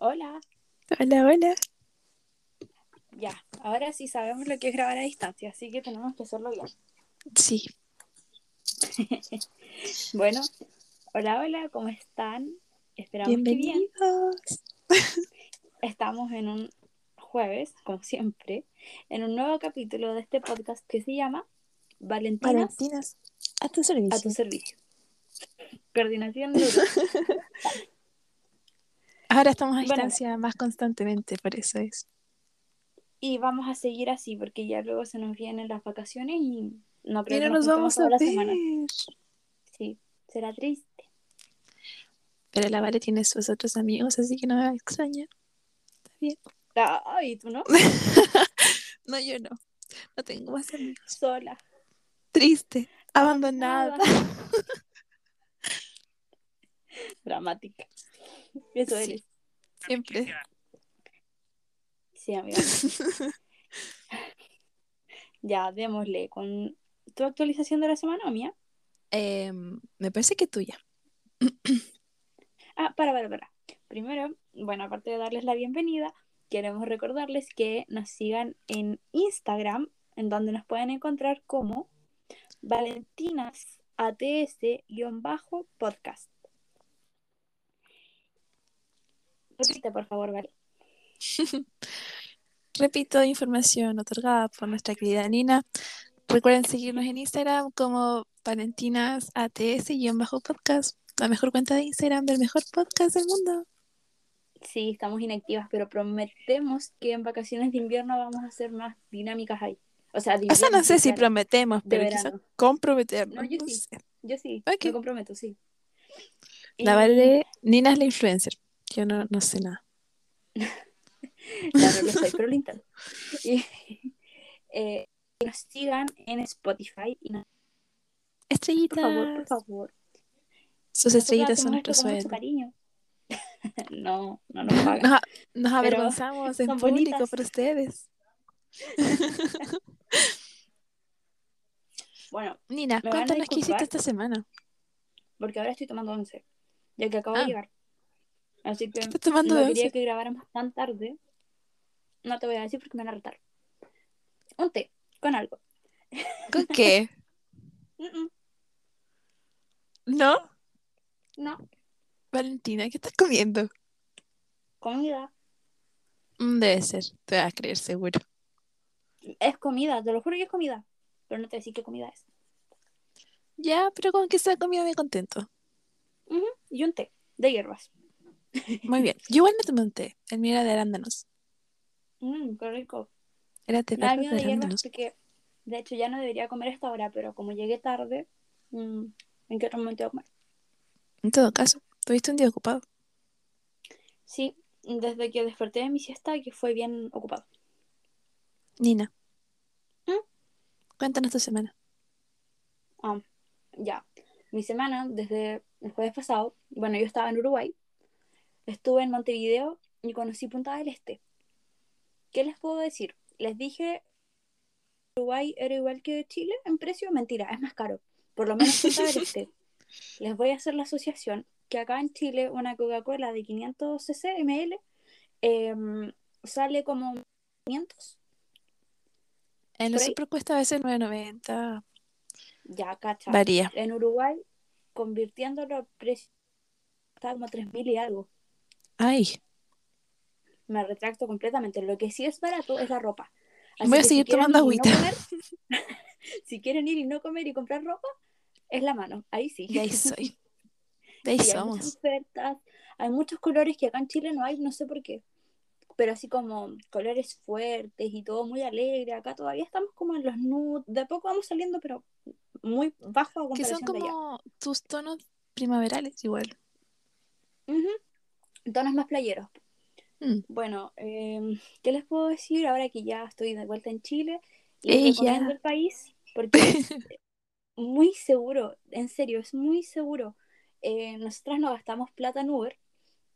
Hola. Hola, hola. Ya, ahora sí sabemos lo que es grabar a distancia, así que tenemos que hacerlo bien. Sí. Bueno, hola, hola, ¿cómo están? Esperamos que bien. Bienvenidos. Estamos en un jueves, como siempre, en un nuevo capítulo de este podcast que se llama Valentinas Valentinas, a tu servicio. a tu servicio. Coordinación dura. Ahora estamos a Bueno. distancia más constantemente, por eso es. Y vamos a seguir así porque ya luego se nos vienen las vacaciones y no creo Y que no nos vamos a ver. semana. Sí, será triste. Pero la Vale tiene sus otros amigos, así que no me va a extrañar. Está bien. Ay, ¿tú no? No, yo no. No tengo más amigos. Sola. Triste. Abandonada. Dramática. Eso Sí. eres. Siempre. Sí, amiga. ya, démosle con tu actualización de la semana o mía. Em, me parece que tuya. Ah, para, para, para. Primero, bueno, aparte de darles la bienvenida, queremos recordarles que nos sigan en Instagram, en donde nos pueden encontrar como ValentinaSATS-podcast. Repite, por favor, Vale. Repito, información otorgada por nuestra querida Nina. Recuerden seguirnos en Instagram como Valentinas ATS-podcast, la mejor cuenta de Instagram del mejor podcast del mundo. Sí, estamos inactivas, pero prometemos que en vacaciones de invierno vamos a hacer más dinámicas ahí. O sea, O sea, no sé si prometemos, pero quizás comprometernos. No, yo sí. Yo sí, me comprometo, sí. La Y- Vale, Nina es la influencer. Yo no, no sé nada. Claro, lo soy, pero lo intento. Y, eh, que nos sigan en Spotify y nos- Estrellitas. por favor, por favor. Sus estrellitas son nuestro cariño. no, no nos pagan. Nos, nos avergonzamos en público bonitas. por ustedes. Bueno, Nina, cuéntanos qué hiciste disculpar. esta semana. porque ahora estoy tomando once, ya que acabo Ah. de llegar. Así que tomando no quería que grabáramos tan tarde. No te voy a decir porque me van a retar. Un té, con algo. ¿Con qué? Mm, mm, ¿No? no, Valentina, ¿qué estás comiendo? comida. Mm, Debe ser, te vas a creer seguro. Es comida, te lo juro que es comida. Pero no te decir qué comida es. Ya, pero con que sea comida me contento. Y un té de hierbas. Muy bien. Yo igual me tomé un té. El mío era de arándanos. Mmm, qué rico. Era té verde de arándanos. porque de hecho ya no debería comer a esta hora, pero como llegué tarde, mm, ¿en qué otro momento voy a comer? En todo caso, tuviste un día ocupado. Sí, desde que desperté de mi siesta, que fue bien ocupado. Nina. ¿Mm? Cuéntanos tu semana. Ah, ya. Mi semana, desde el jueves pasado, bueno, yo estaba en Uruguay, estuve en Montevideo y conocí Punta del Este. ¿Qué les puedo decir? Les dije, Uruguay era igual que Chile en precio, mentira, es más caro. Por lo menos Punta del Este. Les voy a hacer la asociación que acá en Chile una Coca-Cola de 500 cc ml em, sale como 500. En ahí. super cuesta a veces 9.90. Ya, cacha. Varía. En Uruguay, convirtiéndolo a precio, está como 3.000 y algo. Ay, Me retracto completamente. Lo que sí es barato es la ropa. Así voy a si seguir quieren tomando no agüita. comer, si quieren ir y no comer y comprar ropa, es la mano. Ahí sí. De ahí soy. De ahí Sí, hay muchas somos. ofertas. Hay muchos colores que acá en Chile no hay, no sé por qué. Pero así como colores fuertes y todo muy alegre. Acá todavía estamos como en los nude. De a poco vamos saliendo, pero muy bajo a Que son de como tus tonos primaverales igual. Ujú. Tonos más playeros. Mm. Bueno, em, ¿qué les puedo decir ahora que ya estoy de vuelta en Chile? Les Ella. recomiendo el país porque es muy seguro, en serio, es muy seguro. Eh, nosotras no gastamos plata en Uber,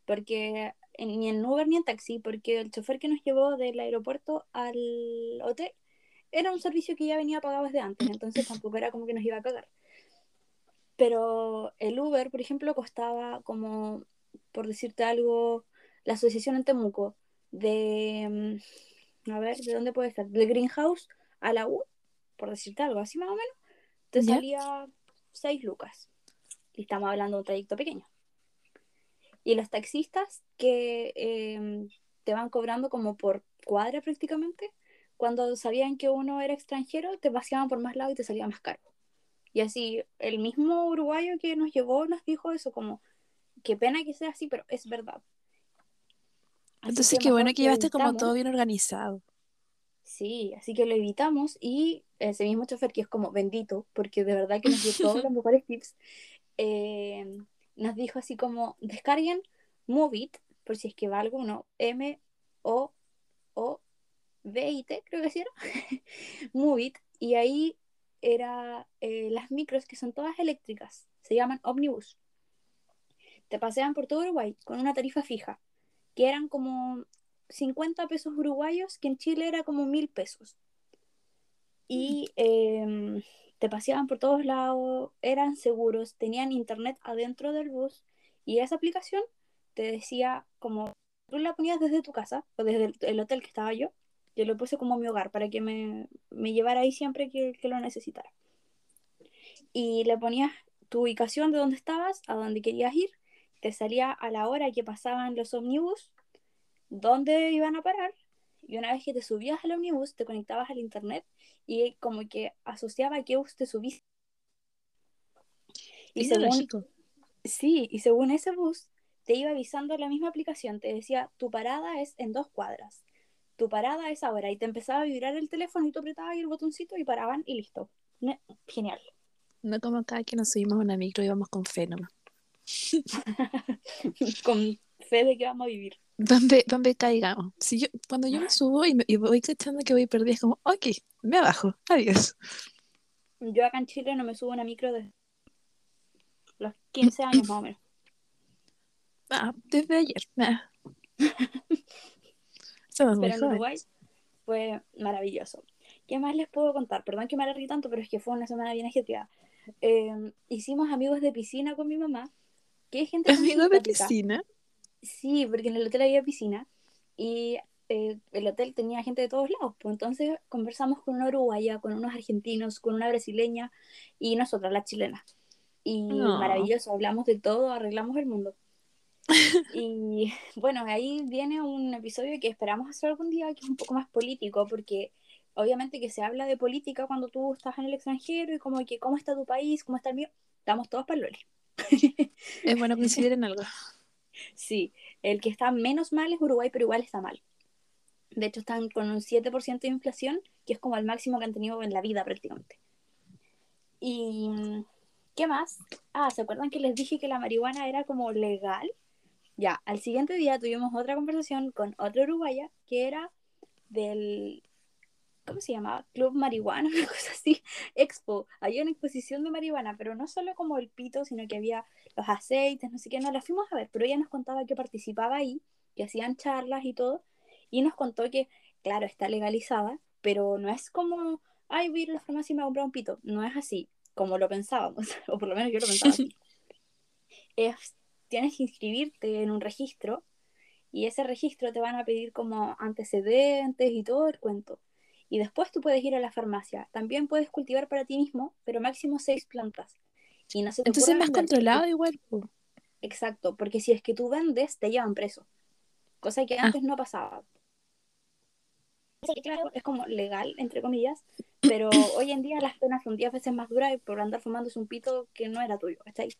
porque ni en Uber ni en taxi, porque el chofer que nos llevó del aeropuerto al hotel era un servicio que ya venía pagado desde antes, entonces tampoco era como que nos iba a cagar. Pero el Uber, por ejemplo, costaba como, por decirte algo, la asociación en Temuco de, mm, a ver, ¿de dónde puede estar? Del Greenhouse a la U, por decirte algo así más o menos, te ¿Ya? salía 6 lucas. Y estamos hablando de un trayecto pequeño. Y los taxistas que eh, te van cobrando como por cuadra prácticamente, cuando sabían que uno era extranjero, te paseaban por más lados y te salía más caro. Y así, el mismo uruguayo que nos llevó nos dijo eso, como, qué pena que sea así, pero es verdad. Así Entonces, qué bueno que llevaste como todo bien organizado. Sí, así que lo evitamos y ese mismo chofer, que es como bendito, porque de verdad que nos dio todos los mejores tips, eh, nos dijo así como, descarguen Movit, por si es que va alguno, M-O-O-V-I-T, creo que sí era, Movit, y ahí era eh, las micros que son todas eléctricas, se llaman Omnibus. Te pasean por todo Uruguay con una tarifa fija, que eran como 50 pesos uruguayos, que en Chile era como mil pesos. Y eh, te paseaban por todos lados, eran seguros, tenían internet adentro del bus y esa aplicación te decía como tú la ponías desde tu casa o desde el, el hotel que estaba yo, yo lo puse como mi hogar para que me, me llevara ahí siempre que, que lo necesitara. Y le ponías tu ubicación de donde estabas, a dónde querías ir, te salía a la hora que pasaban los ómnibus, dónde iban a parar, y una vez que te subías al ómnibus, te conectabas al internet y como que asociaba a qué bus te subiste. Y según, sí, y según ese bus, te iba avisando la misma aplicación, te decía, tu parada es en dos cuadras, tu parada es ahora, y te empezaba a vibrar el teléfono y tú apretabas ahí el botoncito y paraban y listo. Genial. No como acá que nos subimos a una micro y íbamos con fe nomás. Con fe de que vamos a vivir. Donde, donde caigamos. Si yo, cuando yo me subo y, me- y voy cachando que voy perdida, es como, ok, me bajo, adiós. Yo acá en Chile no me subo a una micro desde los 15 años más o menos. Ah, desde ayer. Ah. Somos muy Pero en. Uruguay fue maravilloso. ¿Qué más les puedo contar? Perdón que me alargue tanto, pero es que fue una semana bien ajetreada. Eh, hicimos amigos de piscina con mi mamá. ¿Qué gente tan Amigos de piscina. Sí, porque en el hotel había piscina y eh, el hotel tenía gente de todos lados. Pues entonces conversamos con una uruguaya, con unos argentinos, con una brasileña y nosotras, las chilenas. Y No. maravilloso, hablamos de todo, arreglamos el mundo. Y bueno, ahí viene un episodio que esperamos hacer algún día que es un poco más político, porque obviamente que se habla de política cuando tú estás en el extranjero y como que cómo está tu país, cómo está el mío, estamos todos para. Es bueno coincidir en algo. Sí, el que está menos mal es Uruguay, pero igual está mal. De hecho, están con un 7% de inflación, que es como el máximo que han tenido en la vida prácticamente. ¿Y qué más? Ah, ¿se acuerdan que les dije que la marihuana era como legal? Ya, al siguiente día tuvimos otra conversación con otra uruguaya que era del, ¿cómo se llamaba? Club Marihuana, una cosa así, Expo. Había una exposición de marihuana, pero no solo como el pito, sino que había los aceites, no sé qué, no la fuimos a ver, pero ella nos contaba que participaba ahí, que hacían charlas y todo, y nos contó que, claro, está legalizada, pero no es como, ay, voy a ir a la farmacia y me voy a comprar un pito, no es así, como lo pensábamos, o por lo menos yo lo pensaba así. Es, tienes que inscribirte en un registro, y ese registro te van a pedir como antecedentes y todo el cuento. Y después tú puedes ir a la farmacia. También puedes cultivar para ti mismo, pero máximo seis plantas. Y no se te Entonces es más controlado igual. po. Exacto, porque si es que tú vendes, te llevan preso. Cosa que Ah. antes no pasaba. Claro, es como legal, entre comillas, pero hoy en día las penas son 10 veces más duras por andar fumándose un pito que no era tuyo. ¿está ahí?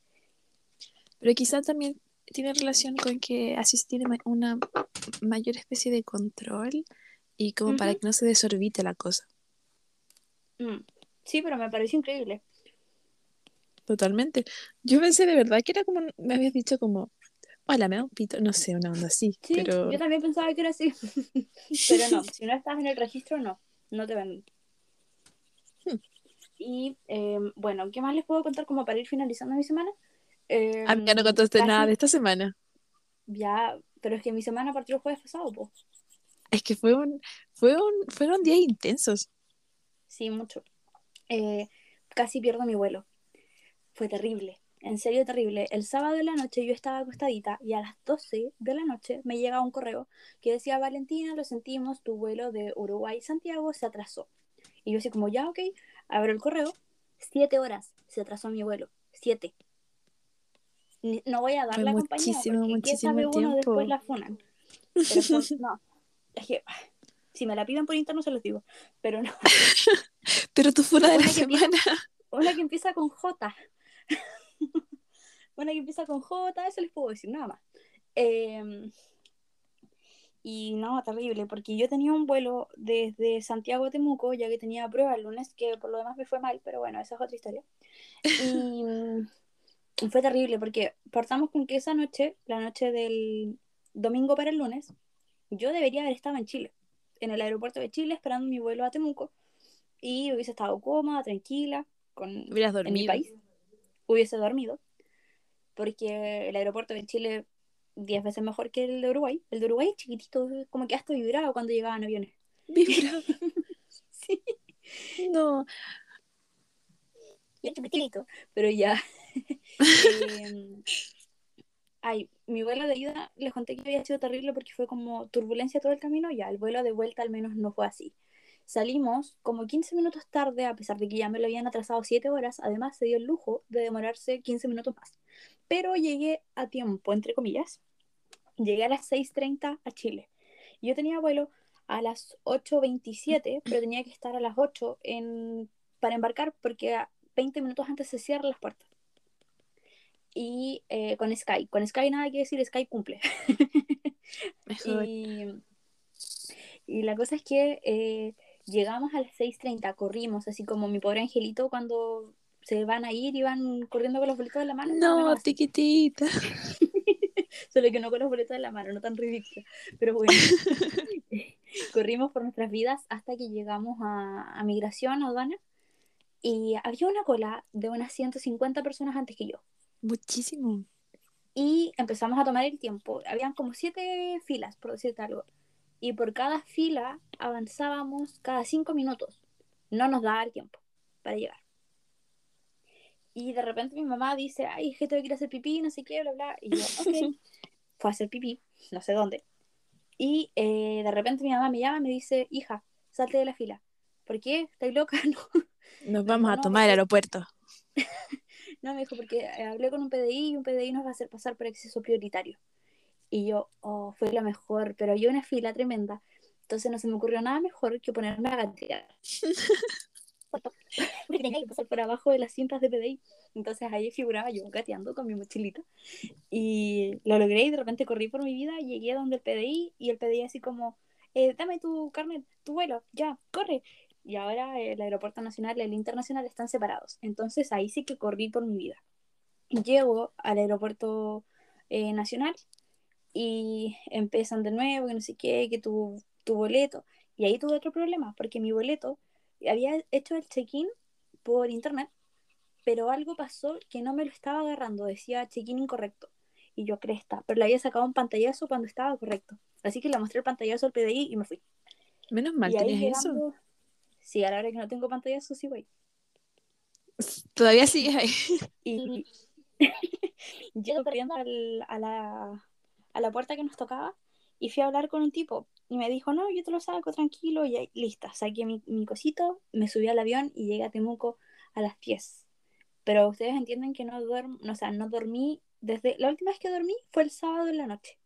Pero quizás también tiene relación con que así se tiene una mayor especie de control y como para que no se desorbite la cosa. Mm. Sí, pero me pareció increíble. Totalmente. Yo pensé de verdad que era como, me habías dicho como, hola, me da un pito, no sé, una onda así, Sí, pero yo también pensaba que era así. pero no, si no estás en el registro, no, no te venden. Hmm. Y eh, bueno, ¿qué más les puedo contar como para ir finalizando mi semana? Eh, a mí ya no contaste casi- nada de esta semana. Ya, pero es que mi semana partió el jueves pasado, pues. Es que fue un, fue un, fueron días intensos. Sí, mucho. Eh, casi pierdo mi vuelo. Fue terrible. en serio terrible. El sábado de la noche yo estaba acostadita y a las 12 de la noche me llega un correo que decía, Valentina, lo sentimos, tu vuelo de Uruguay-Santiago se atrasó. Y yo así como, ya, ok, abro el correo, siete horas se atrasó mi vuelo, siete. No voy a dar Fue la compañía porque ¿qué muchísimo sabe uno tiempo. después la funan. Pero pues, no, es que si me la piden por interno se los digo, pero no. Pero tú fuera de la Una que empieza- semana. Una que empieza con J. Una que empieza con J, eso les puedo decir, nada más. Eh, y no, terrible, porque yo tenía un vuelo desde Santiago a Temuco, ya que tenía prueba el lunes, que por lo demás me fue mal, pero bueno, esa es otra historia. Y mm, fue terrible, porque partamos con que esa noche, la noche del domingo para el lunes, yo debería haber estado en Chile, en el aeropuerto de Chile, esperando mi vuelo a Temuco, y hubiese estado cómoda, tranquila, con, Hubieras en mi dormido. país, hubiese dormido, porque el aeropuerto de Chile 10 veces mejor que el de Uruguay. El de Uruguay es chiquitito, como que hasta vibraba cuando llegaban aviones. Vibraba. Sí, No. es chiquitito, pero ya. Em, ay, mi vuelo de ida, les conté que había sido terrible porque fue como turbulencia todo el camino, ya, el vuelo de vuelta al menos no fue así. Salimos como 15 minutos tarde, a pesar de que ya me lo habían atrasado 7 horas, además se dio el lujo de demorarse 15 minutos más. Pero llegué a tiempo, entre comillas. Llegué a las 6.30 a Chile. Yo tenía vuelo a las 8.27, pero tenía que estar a las 8 en, para embarcar porque a 20 minutos antes se cierran las puertas. Y eh, con Sky, con Sky nada que decir, Sky cumple. Y, y la cosa es que eh, llegamos a las 6.30, corrimos, así como mi pobre angelito cuando se van a ir y van corriendo con los boletos en la mano. No, tiquitita. Solo que no con los boletos en la mano, no tan ridículo. Pero bueno, corrimos por nuestras vidas hasta que llegamos a, a migración, a aduana. Y había una cola de unas 150 personas antes que yo. Muchísimo. Y empezamos a tomar el tiempo. Habían como siete filas, por decirte algo. Y por cada fila avanzábamos cada cinco minutos. No nos daba el tiempo para llegar. Y de repente mi mamá dice, ay, es que tengo que ir a hacer pipí, no sé qué, bla, bla. Y yo, ok. Fue a hacer pipí, no sé dónde. Y eh, de repente mi mamá me llama y me dice, hija, salte de la fila. ¿Por qué? ¿Estás loca? No, Nos vamos a no, tomar el aeropuerto. No, me dijo, porque eh, hablé con un PDI y un PDI nos va a hacer pasar por acceso prioritario. Y yo, oh, fue lo mejor, pero había una fila tremenda. Entonces no se me ocurrió nada mejor que ponerme a gatear. Porque tenía que pasar por abajo de las cintas de PDI. Entonces ahí figuraba yo gateando con mi mochilita. Y lo logré y de repente corrí por mi vida, llegué donde el PDI y el PDI así como, eh, dame tu carnet, tu vuelo, ya, corre. Y ahora el aeropuerto nacional y el internacional están separados. Entonces ahí sí que corrí por mi vida. Llego al aeropuerto eh, nacional y empiezan de nuevo, que no sé qué, que tu, tu boleto. Y ahí tuve otro problema, porque mi boleto había hecho el check-in por internet, pero algo pasó que no me lo estaba agarrando, decía check-in incorrecto. Y yo cresta, pero le había sacado un pantallazo cuando estaba correcto. Así que le mostré el pantallazo al PDI y me fui. Menos mal y ahí tenías eso. Sí, a la hora que no tengo pantallazo, sí voy. Todavía sigues ahí. Y llego corriendo al- a, la, a la puerta que nos tocaba y fui a hablar con un tipo. Y me dijo, no, yo te lo saco, tranquilo. Y ahí, lista, saqué mi, mi cosito, me subí al avión y llegué a Temuco a las 10. Pero ustedes entienden que no duermo, o sea, no dormí desde... La última vez que dormí fue el sábado en la noche.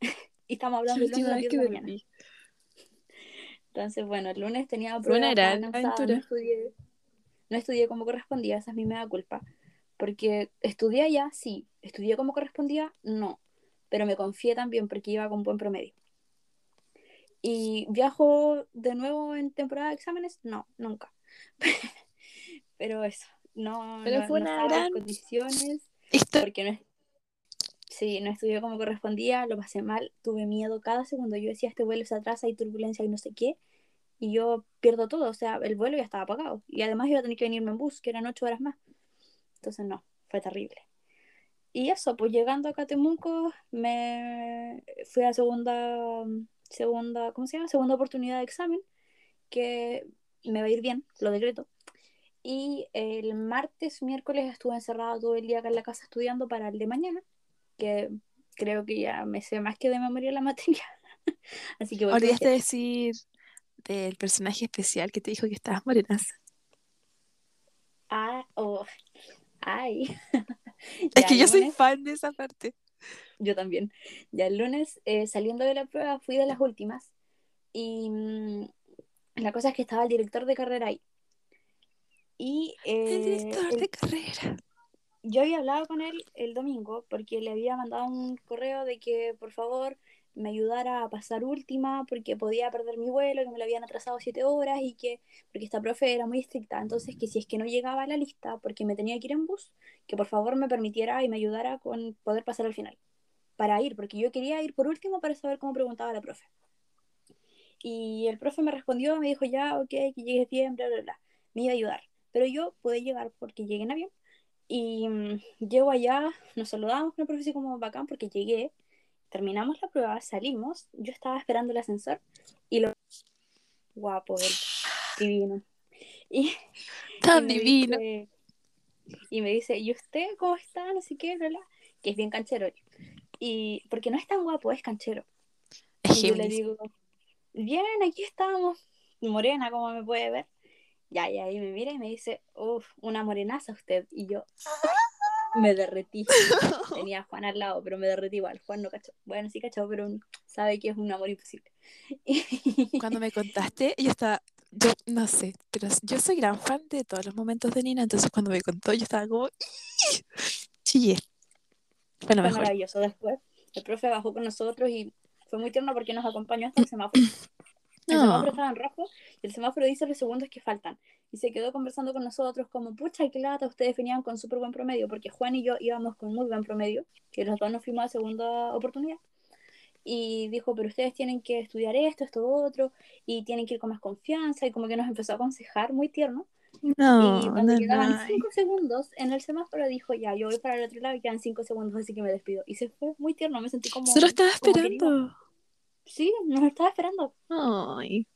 y estamos hablando La última a las vez 10 que de la mañana. Entonces, bueno, el lunes tenía estaba cansada, aventura. no estudié, no estudié como correspondía, esa es mi mea culpa. Porque estudié allá, sí, estudié como correspondía, no, pero me confié también porque iba con buen promedio. Y viajo de nuevo en temporada de exámenes, no, nunca. pero eso, no, Pero no, fue no una estaba en gran- condiciones Esto- porque no es- sí, no estudié como correspondía, lo pasé mal, tuve miedo cada segundo. Yo decía, este vuelo se atrasa, hay turbulencia y no sé qué, y yo pierdo todo, o sea, el vuelo ya estaba apagado. Y además iba a tener que venirme en bus, que eran ocho horas más. Entonces, no, fue terrible. Y eso, pues llegando a Temuco, me fui a segunda, segunda, ¿cómo se llama? Segunda oportunidad de examen, que me va a ir bien, lo decreto. Y el martes, miércoles estuve encerrada todo el día acá en la casa estudiando para el de mañana, que creo que ya me sé más que de memoria la materia. Así que Olvidaste decir del personaje especial que te dijo que estabas morenaza. Ah, oh, ay. Es que yo soy fan de esa parte. Yo también. Ya el lunes, eh, saliendo de la prueba, fui de las últimas. Y mm, la cosa es que estaba el director de carrera ahí. Y El eh, director el- de carrera. Yo había hablado con él el domingo porque le había mandado un correo de que por favor me ayudara a pasar última porque podía perder mi vuelo, que me lo habían atrasado siete horas y que, porque esta profe era muy estricta, entonces que si es que no llegaba a la lista porque me tenía que ir en bus, que por favor me permitiera y me ayudara con poder pasar al final, para ir, porque yo quería ir por último para saber cómo preguntaba la profe. Y el profe me respondió, me dijo ya, ok, que llegues bien, bla, bla, bla, me iba a ayudar, pero yo pude llegar porque llegué en avión y mm, llego allá, nos saludamos con el como bacán porque llegué, terminamos la prueba, salimos, yo estaba esperando el ascensor y lo... Guapo, él, divino. Y, Tan y divino. dice- y me dice, ¿y usted cómo está? No sé qué, bla, bla, que es bien canchero. Y porque no es tan guapo, es canchero. Y yo le digo, bien, aquí estamos, morena, como me puede ver. Ya, y ahí me mira y me dice, uff, una morenaza usted. Y yo me derretí. Tenía a Juan al lado, pero me derretí igual. Juan no cachó. Bueno, sí cachó, pero sabe que es un amor imposible. Cuando me contaste, yo estaba, yo no sé, pero yo soy gran fan de todos los momentos de Nina, entonces cuando me contó yo estaba como, chillé. Fue lo fue maravilloso. Después, el profe bajó con nosotros y fue muy tierno porque nos acompañó hasta el semáforo. El No. semáforo estaba en rojo y el semáforo dice los segundos que faltan. Y se quedó conversando con nosotros como, pucha, qué lata, ustedes venían con súper buen promedio, porque Juan y yo íbamos con muy buen promedio, que los dos nos fuimos a segunda oportunidad. Y dijo, pero ustedes tienen que estudiar esto, esto, otro, y tienen que ir con más confianza, y como que nos empezó a aconsejar muy tierno. No, y cuando no, quedaban no. cinco segundos en el semáforo dijo, ya, yo voy para el otro lado y quedan cinco segundos, así que me despido. Y se fue muy tierno, me sentí como... Solo estaba como querido. Sí, nos estaba esperando. Ay,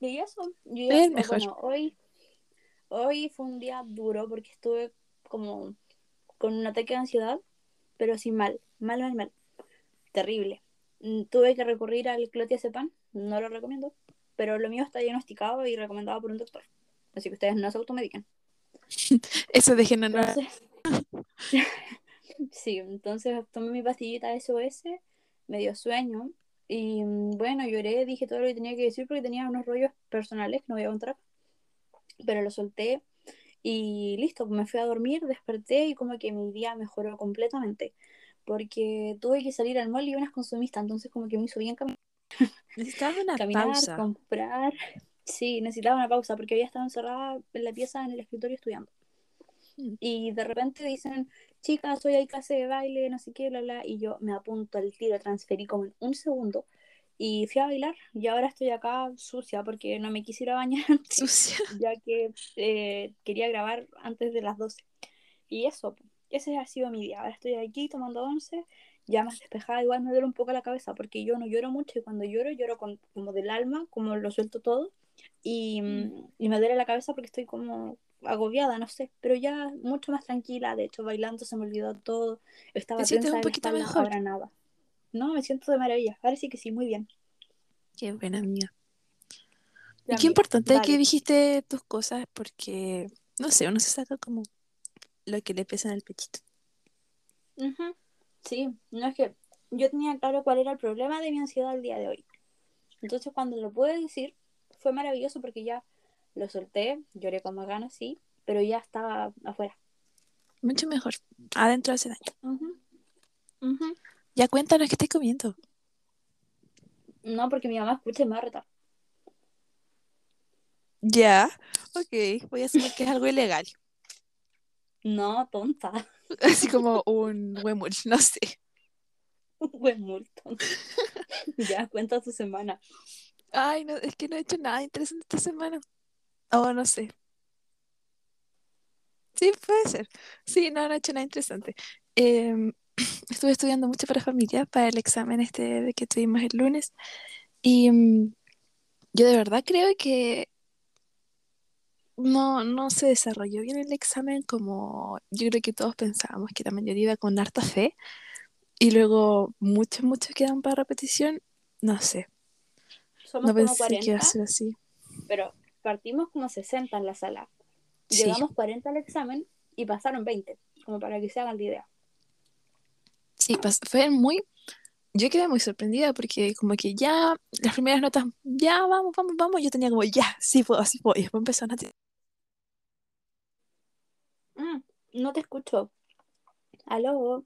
Y eso, y Es mejor. bueno, hoy, hoy fue un día duro porque estuve como con un ataque de ansiedad, pero sin mal, mal, mal, mal, terrible. Mm, Tuve que recurrir al clotazepam, no lo recomiendo, pero lo mío está diagnosticado y recomendado por un doctor, así que ustedes no se automediquen. eso déjenlo no. Entonces, sí, entonces tomé mi pastillita SOS, me dio sueño y mm, bueno, lloré, dije todo lo que tenía que decir porque tenía unos rollos personales que no voy a contar, pero lo solté y listo, me fui a dormir, desperté y como que mi día mejoró completamente porque tuve que salir al mall y unas consumistas, entonces como que me hizo bien caminar, Necesitaba una caminar pausa. comprar. Sí, necesitaba una pausa porque había estado encerrada en la pieza en el escritorio estudiando. Y de repente dicen, chicas, hoy hay clase de baile, no sé qué, bla, bla. Y yo me apunto al tiro, transferí como en un segundo. Y fui a bailar. Y ahora estoy acá sucia porque no me quisiera bañar antes, Sucia. ya que eh, quería grabar antes de las 12. Y eso, ese ha sido mi día. Ahora estoy aquí tomando once, ya más despejada. Igual me duele un poco la cabeza porque yo no lloro mucho y cuando lloro, lloro con, como del alma, como lo suelto todo. Y, mm, y me duele la cabeza porque estoy como agobiada, no sé, pero ya mucho más tranquila. De hecho, bailando se me olvidó todo. Estaba ¿Te sientes un poquito espalda, mejor? ahora nada. No, me siento de maravilla. Ahora sí que sí, muy bien. Qué buena amiga. Y qué importante que dale. dijiste tus cosas porque, no sé, uno se saca como lo que le pesa en el pechito. Ujú. Sí, no es que yo tenía claro cuál era el problema de mi ansiedad el día de hoy. Entonces cuando lo pude decir, fue maravilloso porque ya lo solté, lloré con más ganas, sí, pero ya estaba afuera. Mucho mejor. Adentro hace daño. Ujú. Ya cuéntanos qué estás comiendo. No, porque mi mamá escucha y me va a retar. Ya. Ok, voy a asumir que es algo ilegal. No, tonta. Así como un huemul, no sé. Un buen muy tonta. ya, cuenta tu semana. Ay, no, es que no he hecho nada interesante esta semana. Oh, no sé. Sí, puede ser. Sí, no, no he hecho nada interesante. Em, estuve estudiando mucho para familia, para el examen este de que tuvimos el lunes. Y mm, yo de verdad creo que no, no se desarrolló bien el examen como yo creo que todos pensábamos, que la mayoría iba con harta fe, y luego muchos, muchos quedan para repetición, no sé, Somos no como pensé que iba a 40, ser así. pero partimos como 60 en la sala. Sí. Llegamos 40 al examen y pasaron 20, como para que se hagan la idea. Sí, fue muy... Yo quedé muy sorprendida porque como que ya las primeras notas, ya vamos, vamos, vamos, yo tenía como, ya, sí puedo, sí puedo. Y después empezaron a... tirar- Mm, no te escucho. Aló.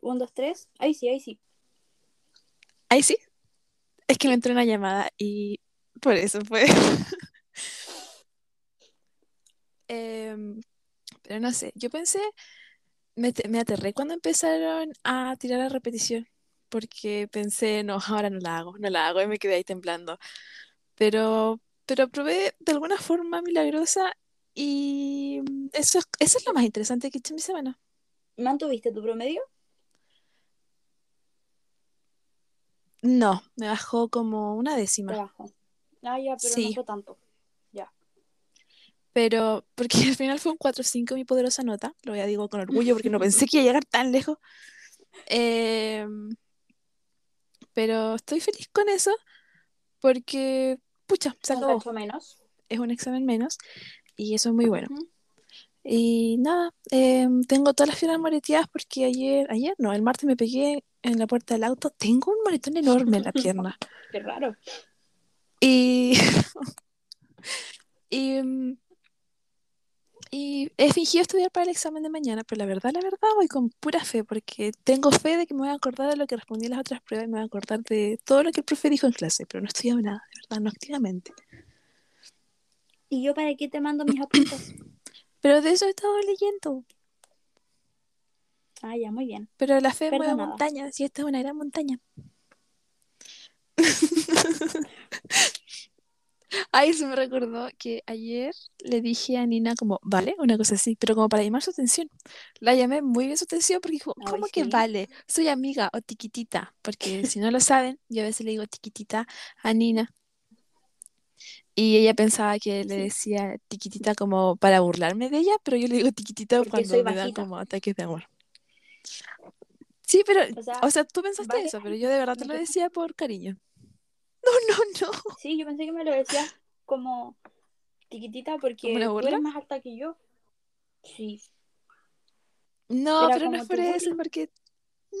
Un, dos, tres. Ahí sí, ahí sí. Ahí sí, es que me entró una llamada y por eso fue. Em, pero no sé, yo pensé, me, te- me aterré cuando empezaron a tirar la repetición, porque pensé, no, ahora no la hago, no la hago y me quedé ahí temblando. Pero, pero probé de alguna forma milagrosa y mm, eso, es- eso es lo más interesante que he hecho en mi semana. ¿Mantuviste tu promedio? No, me bajó como una Te décima. bajo. Ah, ya, pero no fue tanto. Ya. pero porque al final fue un 4.5 mi poderosa nota, lo voy a digo con orgullo porque no pensé que iba a llegar tan lejos. Em, pero estoy feliz con eso porque, pucha, se Un acabó. menos. Es un examen menos y eso es muy bueno. Ujú. Y nada, em, tengo todas las piernas moreteadas porque ayer, ayer no, el martes me pegué en la puerta del auto. Tengo un moretón enorme en la pierna. Qué raro. Y, y, mm, y he fingido estudiar para el examen de mañana, pero la verdad, la verdad, voy con pura fe porque tengo fe de que me voy a acordar de lo que respondí en las otras pruebas y me voy a acordar de todo lo que el profe dijo en clase, pero no he estudiado nada, de verdad, no activamente. ¿Y yo para qué te mando mis apuntes? Pero de eso he estado leyendo. Ah, ya, muy bien. Pero la fe mueve Perdonada. montañas y esta es una gran montaña. Ay, se me recordó que ayer le dije a Nina como, vale, una cosa así, pero como para llamar su atención. La llamé muy bien su atención porque dijo, Ay, ¿cómo que vale? Soy amiga o tiquitita, porque si no lo saben, yo a veces le digo tiquitita a Nina. Y ella pensaba que le decía tiquitita como para burlarme de ella, pero yo le digo tiquitita Porque cuando soy me dan como ataques de amor. Sí, pero, O sea, o sea, tú pensaste vale, eso, pero yo de verdad te lo decía por cariño. No, no, no. Sí, yo pensé que me lo decías como tiquitita ¿Como porque tú eres más alta que yo. Sí. No, pero no es por eso, bullying. porque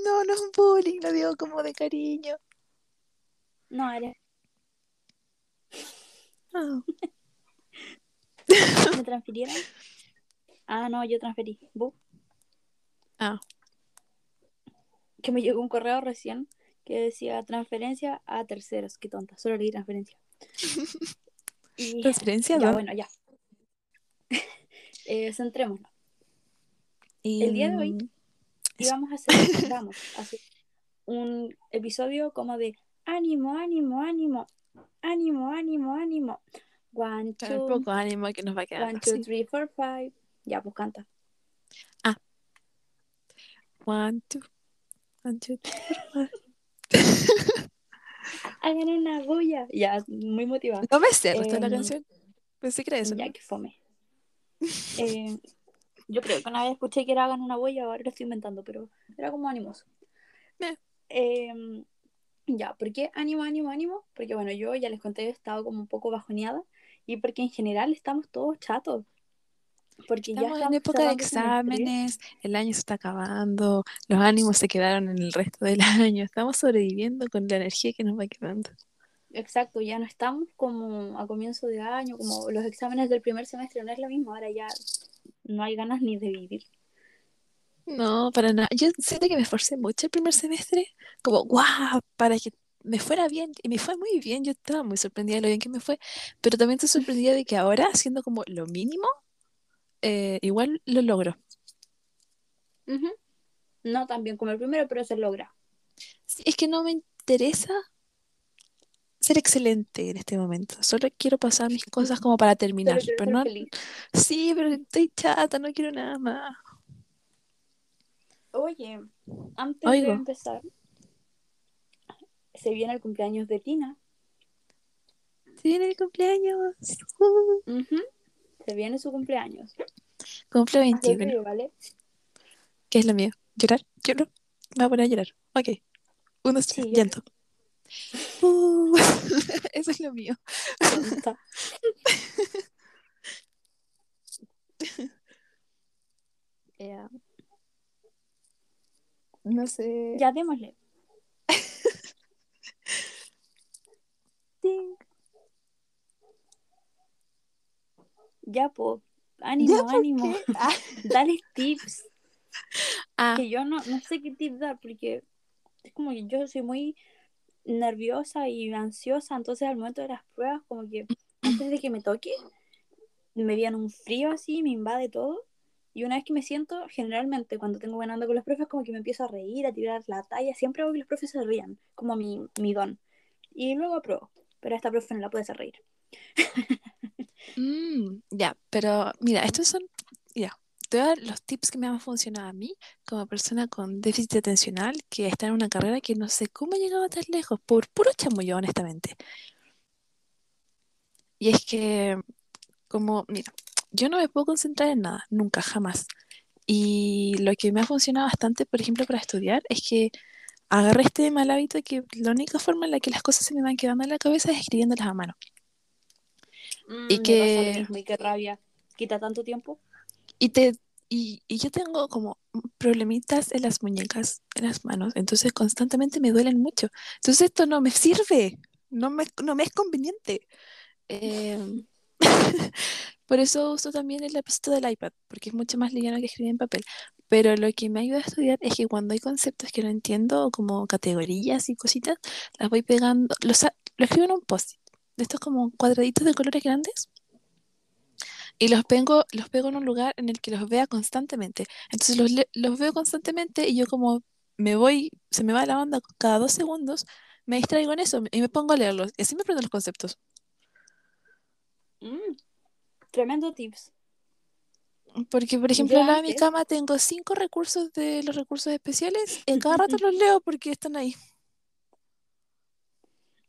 no, no es un bullying, lo digo como de cariño. No, eres. Ah. ¿Me transfirieron? Ah, no, yo transferí. Bu. Ah. Que me llegó un correo recién que decía transferencia a terceros. Qué tonta, solo leí transferencia. Y ¿Transferencia? ya, bueno, ya. Eh, centrémonos. Y, El día de hoy mm, íbamos a hacer, vamos a hacer un episodio como de ánimo, ánimo, ánimo, ánimo, ánimo, ánimo. One, two, poco ánimo que nos va one, quedando. two, sí. three, four, five. Ya, pues canta. One, two, one, two, three, four, five. Hagan una bulla. Ya, muy motivada. No me sé resto de la Em, canción. Pensé que era eso, Ya que fome. Eh, yo creo que una vez escuché que era hagan una boya, ahora lo estoy inventando, pero era como animoso. Eh. Eh, ya, ¿por qué ánimo, ánimo, ánimo? Porque bueno, yo ya les conté, he estado como un poco bajoneada y porque en general estamos todos chatos. Porque ya Estamos en estamos época de exámenes, el año se está acabando, los ánimos se quedaron en el resto del año, estamos sobreviviendo con la energía que nos va quedando. Exacto, ya no estamos como a comienzo de año, como los exámenes del primer semestre no es lo mismo, ahora ya no hay ganas ni de vivir. No, para nada. Yo siento que me esforcé mucho el primer semestre, como guau, para que me fuera bien. Y me fue muy bien, yo estaba muy sorprendida de lo bien que me fue, pero también estoy sorprendida de que ahora, haciendo como lo mínimo, eh, igual lo logro. No tan bien como el primero, pero se logra. Sí, es que no me interesa ser excelente en este momento. Solo quiero pasar mis cosas como para terminar. Pero ser no, feliz. sí, pero estoy chata, no quiero nada más. Oye, antes de empezar, se viene el cumpleaños de Tina. Sí, viene mi cumpleaños. Uh. Se viene su cumpleaños. Cumple Haz lo 21. tuyo, ¿vale? ¿Qué es lo mío? ¿Llorar? ¿Lloro? Me voy a poner a llorar. Ok. Uno, Sí, llanto. Uh, eso es lo mío. Eh, no sé. Ya démosle. Ting. Ya, po. Ánimo, ¿Ya por ánimo. Ah. Dale tips. Ah, Que yo no, no sé qué tips dar porque es como que yo soy muy nerviosa y ansiosa, entonces al momento de las pruebas, como que antes de que me toque, me viene un frío así, me invade todo. Y una vez que me siento, generalmente cuando tengo buena onda con los profes, como que me empiezo a reír, a tirar la talla. Siempre hago que los profes se rían, como mi, mi don. Y luego apruebo. Pero a esta profe no la puede hacer reír. mm, ya, pero mira, estos son, ya, dar los tips que me han funcionado a mí como persona con déficit atencional que está en una carrera que no sé cómo he llegado tan lejos, por puro chamuyo, honestamente. Y es que, como, mira, yo no me puedo concentrar en nada, nunca, jamás. Y lo que me ha funcionado bastante, por ejemplo, para estudiar, es que agarré este mal hábito que la única forma en la que las cosas se me van quedando en la cabeza es escribiéndolas a mano. Mm, Y que- lo mismo y qué rabia. Quita tanto tiempo. Y, te, y, y yo tengo como problemitas en las muñecas, en las manos, entonces constantemente me duelen mucho. Entonces esto no me sirve, no me, no me es conveniente. Em, por eso uso también el lapicito del iPad, porque es mucho más liviano que escribir en papel. Pero lo que me ayuda a estudiar es que cuando hay conceptos que no entiendo, como categorías y cositas, las voy pegando, los, lo escribo en un post de estos como cuadraditos de colores grandes y los pego, los pego en un lugar en el que los vea constantemente. Entonces los, los veo constantemente y yo como me voy, se me va la onda cada dos segundos, me distraigo en eso y me pongo a leerlos. Y así me aprendo los conceptos. Mm, tremendo tips. Porque, por ejemplo, de mi cama tengo cinco recursos de los recursos especiales y cada rato los leo porque están ahí.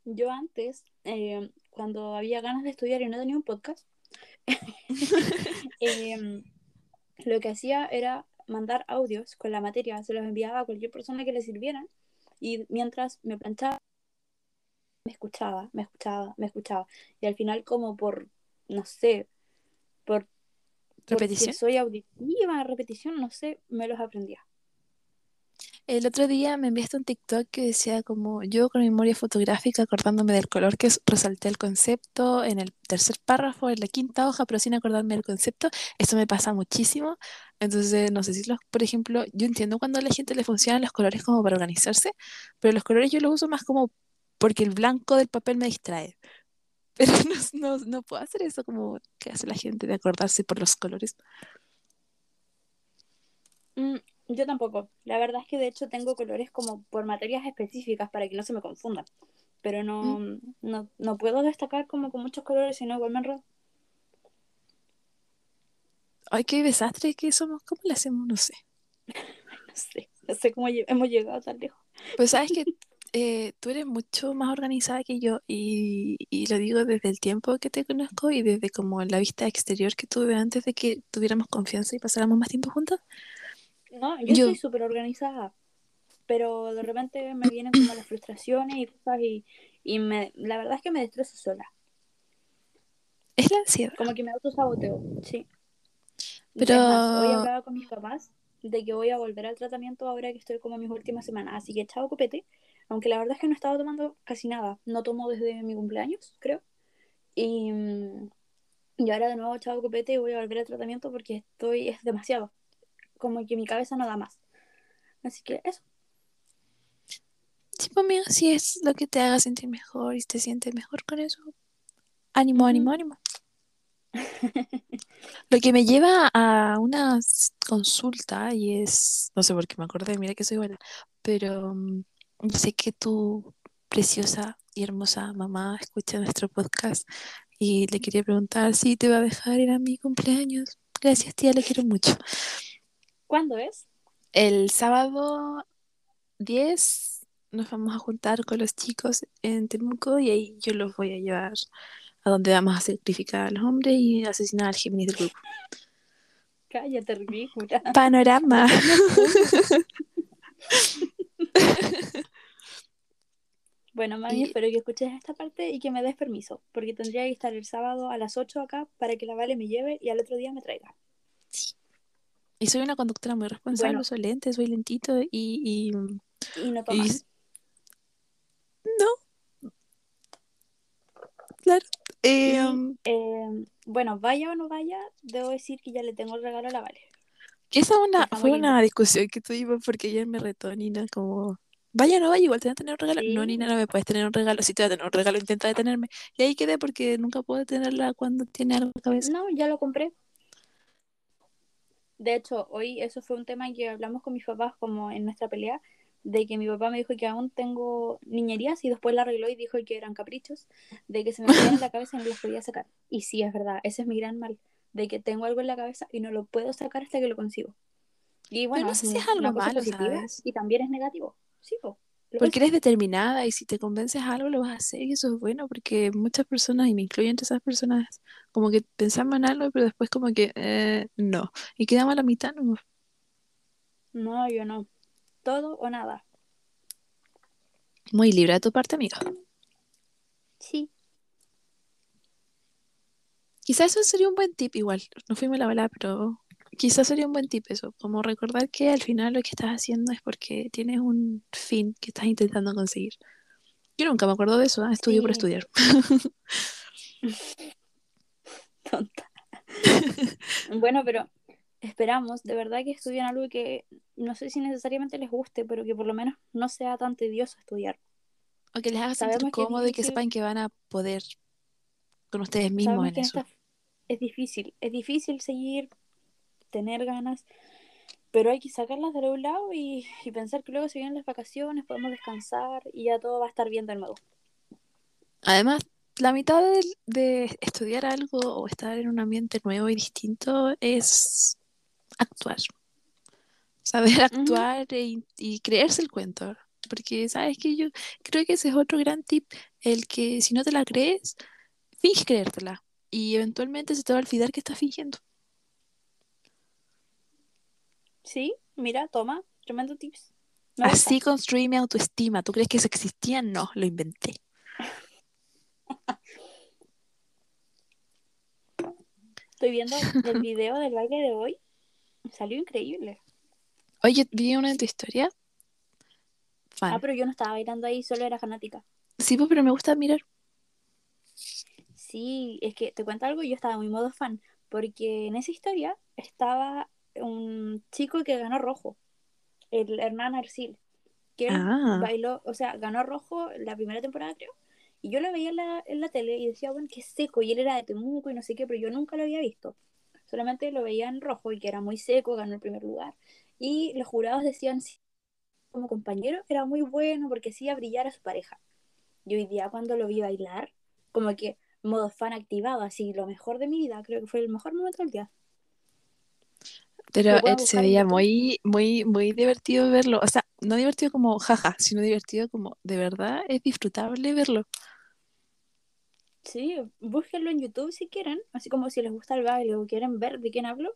Yo antes, eh, cuando había ganas de estudiar y no tenía un podcast, em, lo que hacía era mandar audios con la materia, se los enviaba a cualquier persona que le sirvieran y mientras me planchaba, me escuchaba, me escuchaba, me escuchaba. Y al final como por, no sé, por ¿Repetición? soy auditiva, repetición, no sé, me los aprendía. El otro día me enviaste un TikTok que decía como yo con memoria fotográfica acordándome del color que resalté el concepto en el tercer párrafo, en la quinta hoja, pero sin acordarme del concepto. Eso me pasa muchísimo. Entonces, no sé si los, por ejemplo, yo entiendo cuando a la gente le funcionan los colores como para organizarse, pero los colores yo los uso más como porque el blanco del papel me distrae. Pero no, no, no puedo hacer eso como que hace la gente de acordarse por los colores. Mm, yo tampoco. La verdad es que de hecho tengo colores como por materias específicas para que no se me confundan. Pero no, no, no puedo destacar como con muchos colores, sino igual me enredo. Ay, qué desastre que somos. ¿Cómo le hacemos? No sé. No sé, no sé cómo hemos llegado tan lejos. Pues sabes que eh, tú eres mucho más organizada que yo y, y lo digo desde el tiempo que te conozco y desde como la vista exterior que tuve antes de que tuviéramos confianza y pasáramos más tiempo juntas. No, yo, Yo- soy súper organizada. Pero de repente me vienen como las frustraciones y cosas y, y me, la verdad es que me destrozo sola. Es la ansiedad. Como que me autosaboteo, sí. Pero- Es más, hoy hablaba con mis papás de que voy a volver al tratamiento ahora que estoy como en mis últimas semanas. Así que chao copete. Aunque la verdad es que no he estado tomando casi nada. No tomo desde mi cumpleaños, creo. Y, mm, y ahora de nuevo chao copete y voy a volver al tratamiento porque estoy, es demasiado. Como que mi cabeza no da más. Así que eso. Sí, pues amiga, si es lo que te haga sentir mejor y te sientes mejor con eso. Ánimo, Ujú. ánimo, ánimo. Lo que me lleva a una consulta y es, no sé por qué me acordé, mira que soy buena, pero mm, sé que tu preciosa y hermosa mamá escucha nuestro podcast y le quería preguntar si te va a dejar ir a mi cumpleaños. Gracias, tía, la quiero mucho. ¿Cuándo es? El sábado 10 nos vamos a juntar con los chicos en Temuco y ahí yo los voy a llevar a donde vamos a sacrificar a los hombres y asesinar al Géminis del grupo. Cállate, ridícula. Panorama. Bueno, mami, Y- espero que escuches esta parte y que me des permiso, porque tendría que estar el sábado a las 8 acá para que la Vale me lleve y al otro día me traiga. Y soy una conductora muy responsable, Bueno. uso lentes, soy lentito y... y, Y no y- tomas. No. Claro. Eh, Y, um, eh, bueno, vaya o no vaya, debo decir que ya le tengo el regalo a la Vale. que esa una, fue lindo. una discusión que tuvimos porque ayer me retó Nina como... Vaya o no vaya, igual te van a tener un regalo. No. Nina, no me puedes tener un regalo. Si te voy a tener un regalo, intenta detenerme. Y ahí quedé porque nunca puedo tenerla cuando tiene algo en la cabeza. No, ya lo compré. De hecho, hoy eso fue un tema que hablamos con mis papás como en nuestra pelea, de que mi papá me dijo que aún tengo niñerías y después la arregló y dijo que eran caprichos, de que se me metían en la cabeza y no los podía sacar. Y sí, es verdad, ese es mi gran mal, de que tengo algo en la cabeza y no lo puedo sacar hasta que lo consigo. Y bueno, no sé si es algo malo, y también es negativo. Sí, po, Porque es. eres determinada y si te convences a algo lo vas a hacer y eso es bueno porque muchas personas, y me incluyo entre esas personas, como que pensamos en algo pero después como que eh, no. Y quedamos a la mitad, ¿no? No, yo no. Todo o nada. Muy libre de tu parte, amiga. Sí. Quizás eso sería un buen tip igual. No fuimos la bala, pero quizás sería un buen tip eso. Como recordar que al final lo que estás haciendo es porque tienes un fin que estás intentando conseguir. Yo nunca me acuerdo de eso, ¿ah? estudio por estudiar. tonta. bueno, pero esperamos de verdad que estudien algo que no sé si necesariamente les guste, pero que por lo menos no sea tan tedioso estudiar. O que les haga Sabemos sentir que cómodo y que sepan que van a poder con ustedes mismos Sabemos en eso. es difícil, es difícil seguir, tener ganas, pero hay que sacarlas de algún lado y, y pensar que luego se vienen las vacaciones, podemos descansar y ya todo va a estar bien de nuevo. Además, la mitad de, de estudiar algo o estar en un ambiente nuevo y distinto es actuar. Saber actuar e- y creerse el cuento. Porque, ¿sabes que Yo creo que ese es otro gran tip, el que si no te la crees, finge creértela. Y eventualmente se te va a olvidar que estás fingiendo. Sí, mira, toma, tremendo tips. Me gusta. Así construí mi autoestima. ¿Tú crees que eso existía? No, lo inventé. Estoy viendo el video del baile de hoy. Salió increíble. Oye, vi una de tu historia. Fan. Ah, pero yo no estaba bailando ahí, solo era fanática. Sí, pues, pero me gusta mirar. Sí, es que te cuento algo, yo estaba muy modo fan, porque en esa historia estaba un chico que ganó rojo, el Hernán Arcil, que Ah. bailó, o sea, ganó rojo la primera temporada, creo, y yo lo veía en la, en la tele y decía, bueno, qué seco, y él era de Temuco y no sé qué, pero yo nunca lo había visto, solamente lo veía en rojo y que era muy seco, ganó el primer lugar, y los jurados decían, sí, como compañero, era muy bueno porque hacía brillar a su pareja. Y hoy día cuando lo vi bailar, como que modo fan activado, así lo mejor de mi vida, creo que fue el mejor momento del día. Pero él se veía muy, muy, muy divertido verlo. O sea, no divertido como jaja, sino divertido como de verdad es disfrutable verlo. Sí, búsquenlo en YouTube si quieren, así como si les gusta el baile o quieren ver de quién hablo.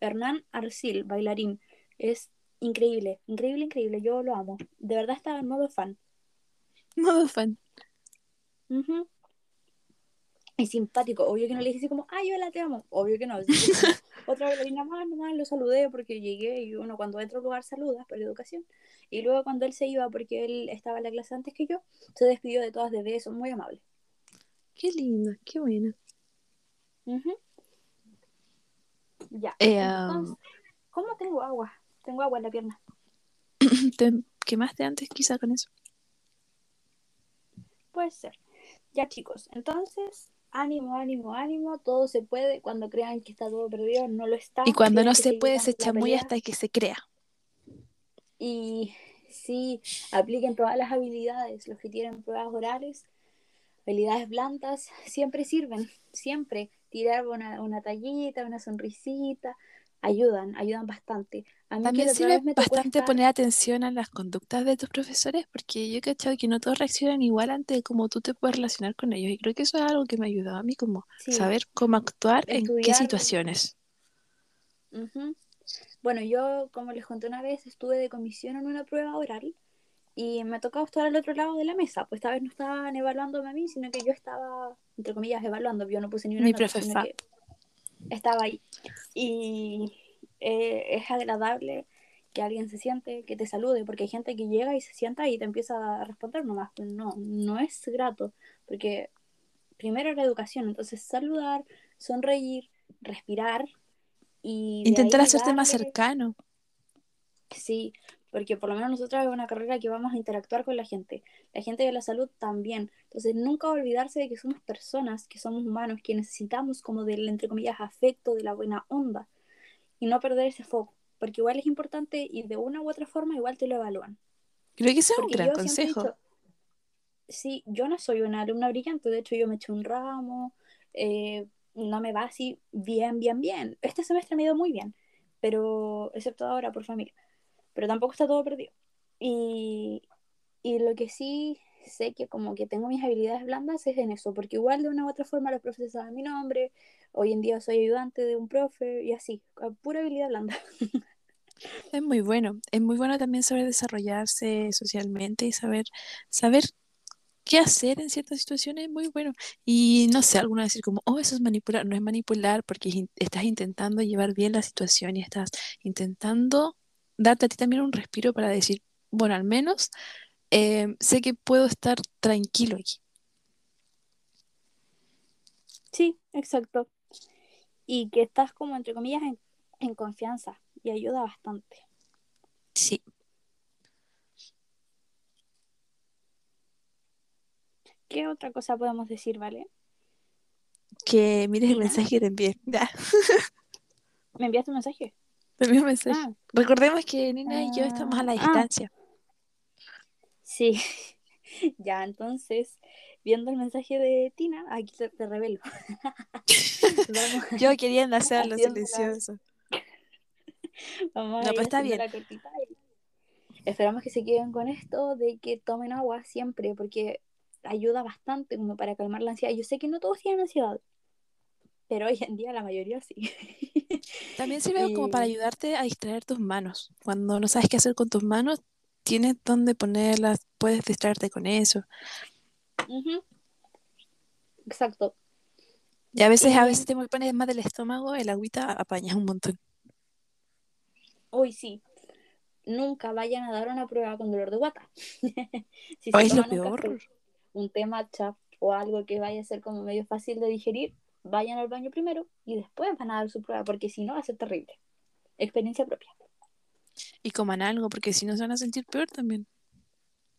Hernán Arcil, bailarín, es increíble, increíble, increíble, yo lo amo. De verdad estaba en modo fan. Modo fan. Ujú. Y simpático, obvio que no le dije así como, ay, hola, te amo. Obvio que no. Otra bailarina más, nomás lo saludé porque llegué y uno cuando entra a un lugar saluda por educación. Y luego cuando él se iba, porque él estaba en la clase antes que yo, se despidió de todas de besos, muy amable. Qué lindo, qué bueno. Ujú. Ya. Eh, Entonces, ¿cómo tengo agua? Tengo agua en la pierna. ¿Te quemaste antes quizá con eso? Puede ser. Ya chicos, entonces, ánimo, ánimo, ánimo, todo se puede. Cuando crean que está todo perdido, no lo está. Y cuando no se puede, se echa muy hasta que se crea. Y sí, apliquen todas las habilidades, los que tienen pruebas orales, habilidades blandas, siempre sirven, siempre. Tirar una, una tallita, una sonrisita, ayudan, ayudan bastante. A mí que También sirve me bastante estar, poner atención a las conductas de tus profesores, porque yo he cachado que no todos reaccionan igual ante cómo tú te puedes relacionar con ellos. Y creo que eso es algo que me ha ayudado a mí, como sí, saber cómo actuar en qué situaciones. Bueno, yo, como les conté una vez, estuve de comisión en una prueba oral y me tocaba estar al otro lado de la mesa. Pues esta vez no estaban evaluándome a mí, sino que yo estaba, entre comillas, evaluando. Yo no puse ni una Mi nota, estaba ahí. Y eh, es agradable que alguien se siente, que te salude, porque hay gente que llega y se sienta y te empieza a responder nomás. Pues no, no es grato, porque primero la educación, entonces saludar, sonreír, respirar y Intentar hacerte más cercano. sí, porque por lo menos nosotros es una carrera que vamos a interactuar con la gente, la gente de la salud también, entonces nunca olvidarse de que somos personas, que somos humanos, que necesitamos como del, entre comillas, afecto, de la buena onda, y no perder ese foco, porque igual es importante y de una u otra forma igual te lo evalúan. Creo que ese es un gran consejo. dicho, sí, yo no soy una alumna brillante, de hecho yo me eché un ramo, eh, no me va así bien, bien, bien. Este semestre me ha ido muy bien, pero excepto ahora por familia, pero tampoco está todo perdido. Y, y lo que sí sé que como que tengo mis habilidades blandas es en eso, porque igual de una u otra forma los profesores saben mi nombre, hoy en día soy ayudante de un profe y así, pura habilidad blanda. Es muy bueno. Es muy bueno también saber desarrollarse socialmente y saber, saber qué hacer en ciertas situaciones. Es muy bueno. Y no sé, alguna vez decir como, oh, eso es manipular. No es manipular porque estás intentando llevar bien la situación y estás intentando darte a ti también un respiro para decir, bueno, al menos eh, sé que puedo estar tranquilo aquí. Sí, exacto. Y que estás como entre comillas en, en confianza y ayuda bastante. Sí. ¿Qué otra cosa podemos decir, vale? Que mires el mensaje que te envié. ¿me enviaste un mensaje? te envié un mensaje. Ah, Recordemos que Nina y yo estamos a la ah, distancia. Sí. ya, entonces, viendo el mensaje de Tina, aquí te, te revelo. Yo queriendo hacerlo silencioso. vamos No, pues está bien. la cortita. y Esperamos que se queden con esto de que tomen agua siempre, porque ayuda bastante como para calmar la ansiedad. Yo sé que no todos tienen ansiedad, pero hoy en día la mayoría sí. También sirve como para ayudarte a distraer tus manos. Cuando no sabes qué hacer con tus manos, tienes dónde ponerlas, puedes distraerte con eso. exacto. Y a veces, a veces te pones más del estómago, el agüita apañas un montón. hoy sí, nunca vayan a dar una prueba con dolor de guata. si es lo toman un café, peor. un té matcha o algo que vaya a ser como medio fácil de digerir, vayan al baño primero y después van a dar su prueba, porque si no va a ser terrible. Experiencia propia. Y coman algo, porque si no se van a sentir peor también.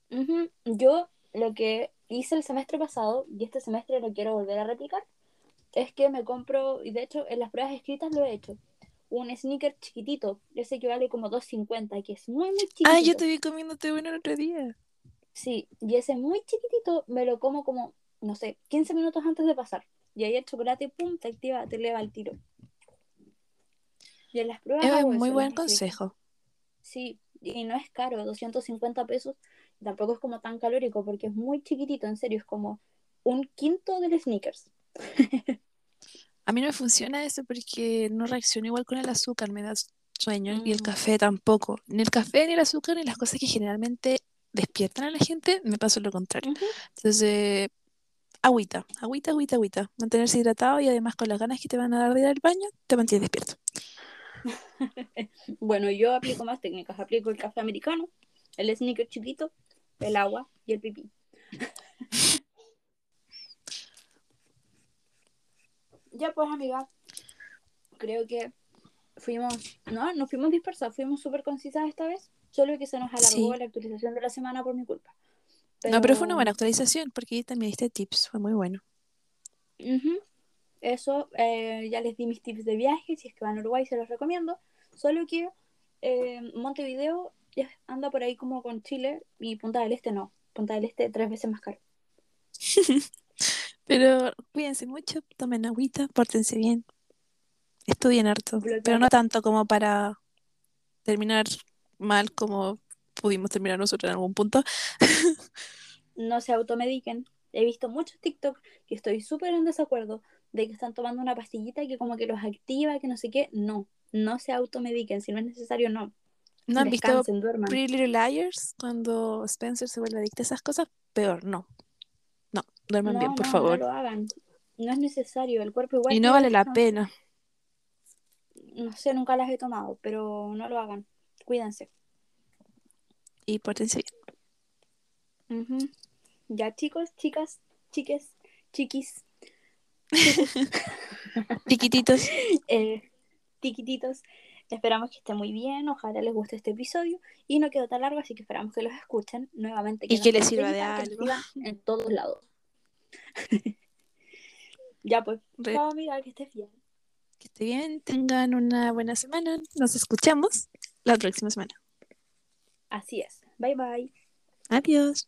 Ujú. Yo lo que hice el semestre pasado y este semestre lo quiero volver a replicar es que me compro, y de hecho en las pruebas escritas lo he hecho, un sneaker chiquitito, ese que vale como 2.50, que es muy, muy Ah, yo chiquitito. te vi comiéndote bueno el otro día. Sí, y ese muy chiquitito me lo como como, no sé, 15 minutos antes de pasar. Y ahí el chocolate, pum, te activa, te eleva el tiro. Y en las pruebas Es muy eso, buen consejo. Sí, y no es caro, 250 pesos. Tampoco es como tan calórico porque es muy chiquitito, en serio, es como un quinto del sneakers. A mí no me funciona eso porque no reacciono igual con el azúcar, me da sueño y el Mm, café tampoco. Ni el café, ni el azúcar, ni las cosas que generalmente despiertan a la gente, me pasa lo contrario. Entonces, agüita, agüita, agüita, agüita. Mantenerse hidratado y además con las ganas que te van a dar de ir al baño, te mantienes despierto. Bueno, yo aplico más técnicas. Aplico el café americano, el sneaker chiquito, el agua y el pipí. ya pues, amiga, creo que fuimos, no, nos fuimos dispersas, fuimos súper concisas esta vez, solo que se nos alargó Sí. la actualización de la semana por mi culpa. No, pero fue una buena actualización porque ahí también diste tips, fue muy bueno. ujú, eso, eh, ya les di mis tips de viaje, si es que van a Uruguay se los recomiendo, solo que eh, Montevideo ya anda por ahí como con Chile y Punta del Este no, Punta del Este tres veces más caro. Pero cuídense mucho, tomen agüita, pórtense bien, estudien harto, pero no tanto como para terminar mal como pudimos terminar nosotros en algún punto. No se automediquen. He visto muchos TikTok que estoy súper en desacuerdo de que están tomando una pastillita que como que los activa, que no sé qué. No, no se automediquen. Si no es necesario, no. ¿No han visto duerman. Pretty Little Liars cuando Spencer se vuelve adicto a esas cosas? Peor, no. No, duerman No, bien, por no, favor. No lo hagan. No es necesario. El cuerpo igual. y no vale la descanso. pena. No sé, nunca las he tomado, pero no lo hagan. Cuídense. Y pórtense bien. Ujú. Ya, chicos, chicas, chiques, chiquis, Chiquititos. eh, tiquititos. Esperamos que esté muy bien. Ojalá les guste este episodio. Y no quedó tan largo, así que esperamos que los escuchen nuevamente. Y que les sirva de algo. En todos lados. ya, pues. Chao, amiga, que estés bien. Que esté bien, tengan una buena semana. Nos escuchamos la próxima semana. Así es. Bye, bye. Adiós.